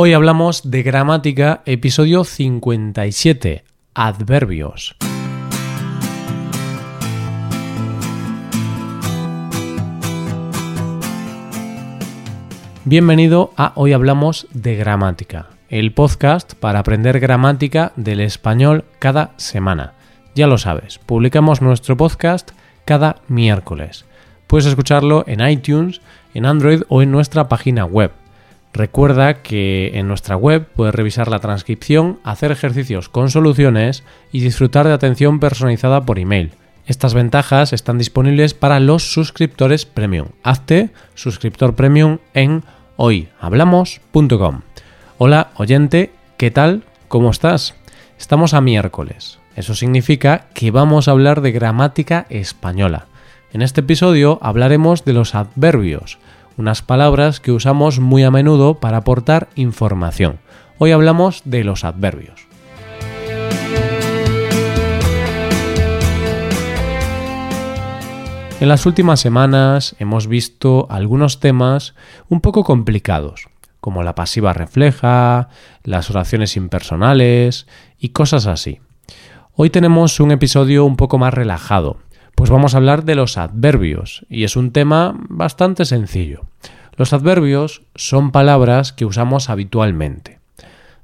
Hoy hablamos de gramática, episodio 57, adverbios. Bienvenido a Hoy Hablamos de Gramática, el podcast para aprender gramática del español cada semana. Ya lo sabes, publicamos nuestro podcast cada miércoles. Puedes escucharlo en iTunes, en Android o en nuestra página web Recuerda que en nuestra web puedes revisar la transcripción, hacer ejercicios con soluciones y disfrutar de atención personalizada por email. Estas ventajas están disponibles para los suscriptores premium. Hazte suscriptor premium en hoyhablamos.com. Hola oyente, ¿qué tal? ¿Cómo estás? Estamos a miércoles. Eso significa que vamos a hablar de gramática española. En este episodio hablaremos de los adverbios unas palabras que usamos muy a menudo para aportar información. Hoy hablamos de los adverbios. En las últimas semanas hemos visto algunos temas un poco complicados, como la pasiva refleja, las oraciones impersonales y cosas así. Hoy tenemos un episodio un poco más relajado, pues vamos a hablar de los adverbios, y es un tema bastante sencillo. Los adverbios son palabras que usamos habitualmente.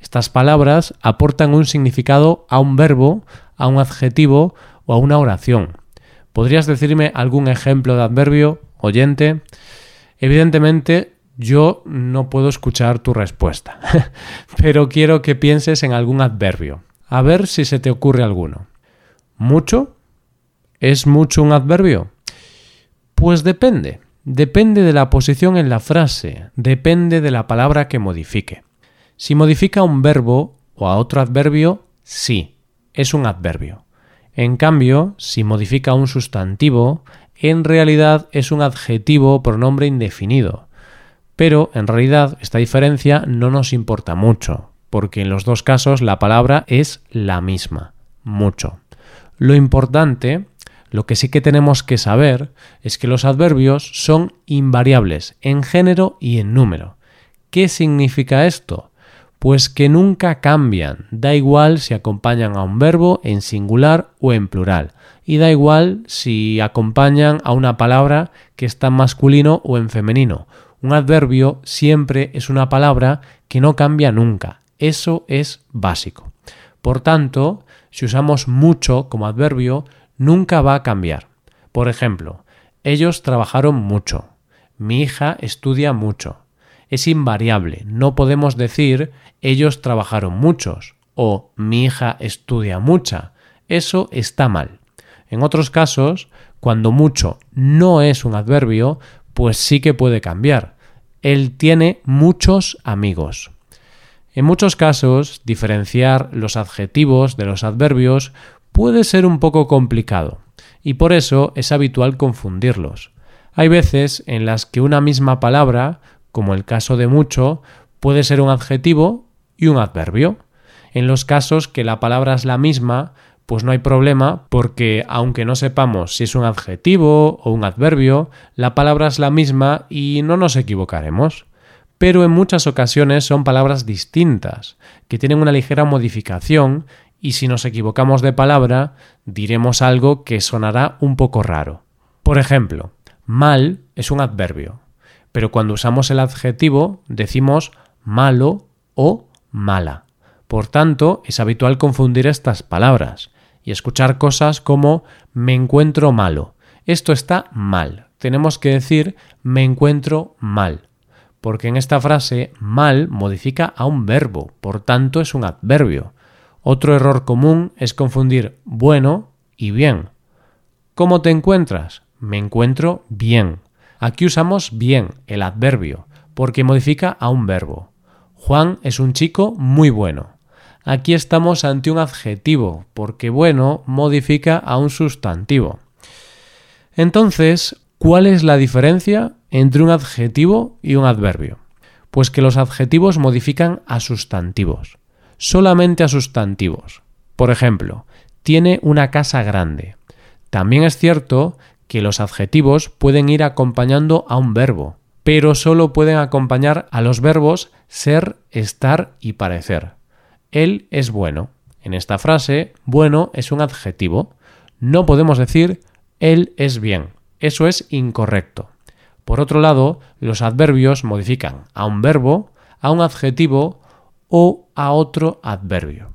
Estas palabras aportan un significado a un verbo, a un adjetivo o a una oración. ¿Podrías decirme algún ejemplo de adverbio, oyente? Evidentemente, yo no puedo escuchar tu respuesta, pero quiero que pienses en algún adverbio. A ver si se te ocurre alguno. ¿Mucho? ¿Es mucho un adverbio? Pues depende. Depende de la posición en la frase, depende de la palabra que modifique. Si modifica un verbo o a otro adverbio, sí, es un adverbio. En cambio, si modifica un sustantivo, en realidad es un adjetivo o pronombre indefinido. Pero en realidad esta diferencia no nos importa mucho, porque en los dos casos la palabra es la misma, mucho. Lo importante lo que sí que tenemos que saber es que los adverbios son invariables en género y en número. ¿Qué significa esto? Pues que nunca cambian, da igual si acompañan a un verbo en singular o en plural, y da igual si acompañan a una palabra que está en masculino o en femenino. Un adverbio siempre es una palabra que no cambia nunca. Eso es básico. Por tanto, si usamos mucho como adverbio, nunca va a cambiar. Por ejemplo, ellos trabajaron mucho. Mi hija estudia mucho. Es invariable. No podemos decir ellos trabajaron muchos o mi hija estudia mucha. Eso está mal. En otros casos, cuando mucho no es un adverbio, pues sí que puede cambiar. Él tiene muchos amigos. En muchos casos, diferenciar los adjetivos de los adverbios puede ser un poco complicado, y por eso es habitual confundirlos. Hay veces en las que una misma palabra, como el caso de mucho, puede ser un adjetivo y un adverbio. En los casos que la palabra es la misma, pues no hay problema porque aunque no sepamos si es un adjetivo o un adverbio, la palabra es la misma y no nos equivocaremos. Pero en muchas ocasiones son palabras distintas, que tienen una ligera modificación y si nos equivocamos de palabra, diremos algo que sonará un poco raro. Por ejemplo, mal es un adverbio, pero cuando usamos el adjetivo decimos malo o mala. Por tanto, es habitual confundir estas palabras y escuchar cosas como me encuentro malo. Esto está mal. Tenemos que decir me encuentro mal, porque en esta frase mal modifica a un verbo, por tanto es un adverbio. Otro error común es confundir bueno y bien. ¿Cómo te encuentras? Me encuentro bien. Aquí usamos bien, el adverbio, porque modifica a un verbo. Juan es un chico muy bueno. Aquí estamos ante un adjetivo, porque bueno modifica a un sustantivo. Entonces, ¿cuál es la diferencia entre un adjetivo y un adverbio? Pues que los adjetivos modifican a sustantivos solamente a sustantivos. Por ejemplo, tiene una casa grande. También es cierto que los adjetivos pueden ir acompañando a un verbo. pero solo pueden acompañar a los verbos ser, estar y parecer. Él es bueno. En esta frase, bueno es un adjetivo. No podemos decir él es bien. Eso es incorrecto. Por otro lado, los adverbios modifican a un verbo, a un adjetivo o a otro adverbio.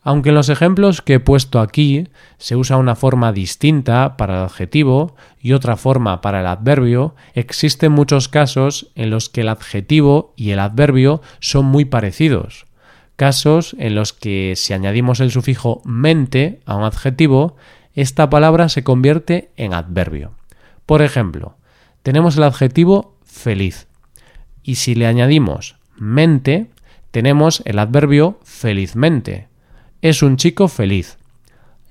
Aunque en los ejemplos que he puesto aquí se usa una forma distinta para el adjetivo y otra forma para el adverbio, existen muchos casos en los que el adjetivo y el adverbio son muy parecidos. Casos en los que si añadimos el sufijo mente a un adjetivo, esta palabra se convierte en adverbio. Por ejemplo, tenemos el adjetivo feliz y si le añadimos mente, tenemos el adverbio felizmente es un chico feliz.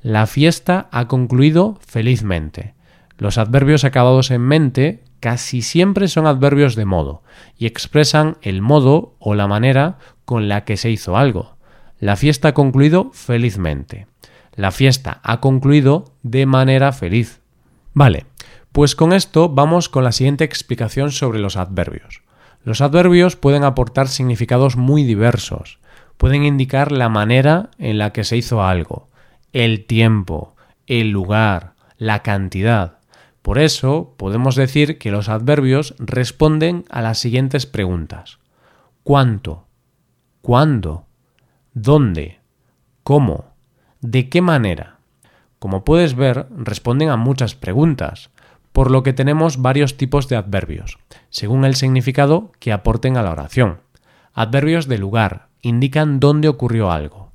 La fiesta ha concluido felizmente. Los adverbios acabados en mente casi siempre son adverbios de modo y expresan el modo o la manera con la que se hizo algo. La fiesta ha concluido felizmente. La fiesta ha concluido de manera feliz. Vale, pues con esto vamos con la siguiente explicación sobre los adverbios. Los adverbios pueden aportar significados muy diversos pueden indicar la manera en la que se hizo algo, el tiempo, el lugar, la cantidad. Por eso podemos decir que los adverbios responden a las siguientes preguntas. ¿Cuánto? ¿Cuándo? ¿Dónde? ¿Cómo? ¿De qué manera? Como puedes ver, responden a muchas preguntas, por lo que tenemos varios tipos de adverbios, según el significado que aporten a la oración. Adverbios de lugar, indican dónde ocurrió algo.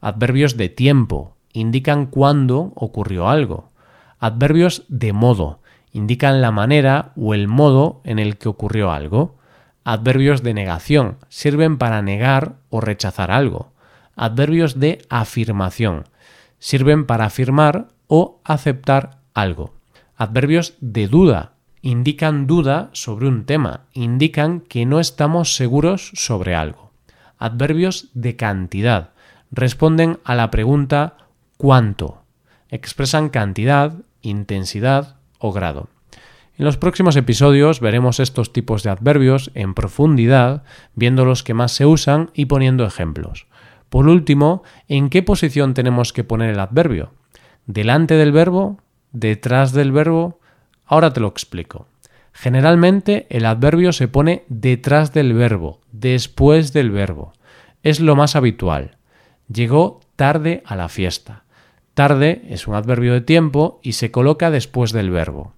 Adverbios de tiempo indican cuándo ocurrió algo. Adverbios de modo indican la manera o el modo en el que ocurrió algo. Adverbios de negación sirven para negar o rechazar algo. Adverbios de afirmación sirven para afirmar o aceptar algo. Adverbios de duda indican duda sobre un tema, indican que no estamos seguros sobre algo adverbios de cantidad. Responden a la pregunta ¿cuánto? Expresan cantidad, intensidad o grado. En los próximos episodios veremos estos tipos de adverbios en profundidad, viendo los que más se usan y poniendo ejemplos. Por último, ¿en qué posición tenemos que poner el adverbio? ¿Delante del verbo? ¿Detrás del verbo? Ahora te lo explico. Generalmente el adverbio se pone detrás del verbo, después del verbo. Es lo más habitual. Llegó tarde a la fiesta. Tarde es un adverbio de tiempo y se coloca después del verbo.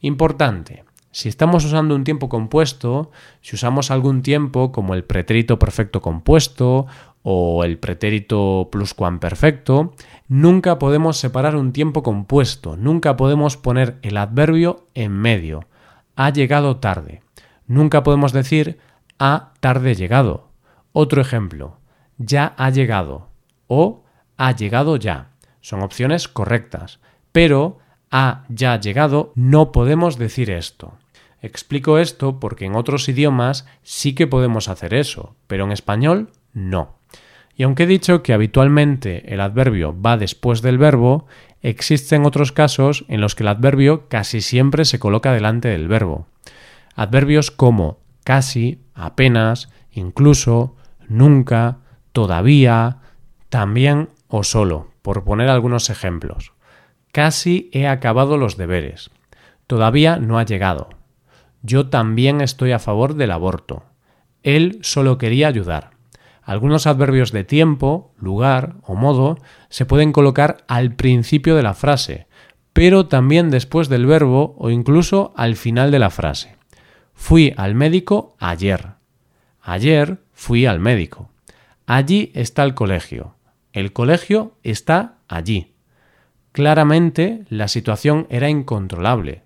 Importante. Si estamos usando un tiempo compuesto, si usamos algún tiempo como el pretérito perfecto compuesto o el pretérito pluscuamperfecto, nunca podemos separar un tiempo compuesto, nunca podemos poner el adverbio en medio ha llegado tarde. Nunca podemos decir ha tarde llegado. Otro ejemplo, ya ha llegado o ha llegado ya. Son opciones correctas, pero ha ya llegado no podemos decir esto. Explico esto porque en otros idiomas sí que podemos hacer eso, pero en español no. Y aunque he dicho que habitualmente el adverbio va después del verbo, existen otros casos en los que el adverbio casi siempre se coloca delante del verbo. Adverbios como casi, apenas, incluso, nunca, todavía, también o solo, por poner algunos ejemplos. Casi he acabado los deberes. Todavía no ha llegado. Yo también estoy a favor del aborto. Él solo quería ayudar. Algunos adverbios de tiempo, lugar o modo se pueden colocar al principio de la frase, pero también después del verbo o incluso al final de la frase. Fui al médico ayer. Ayer fui al médico. Allí está el colegio. El colegio está allí. Claramente la situación era incontrolable.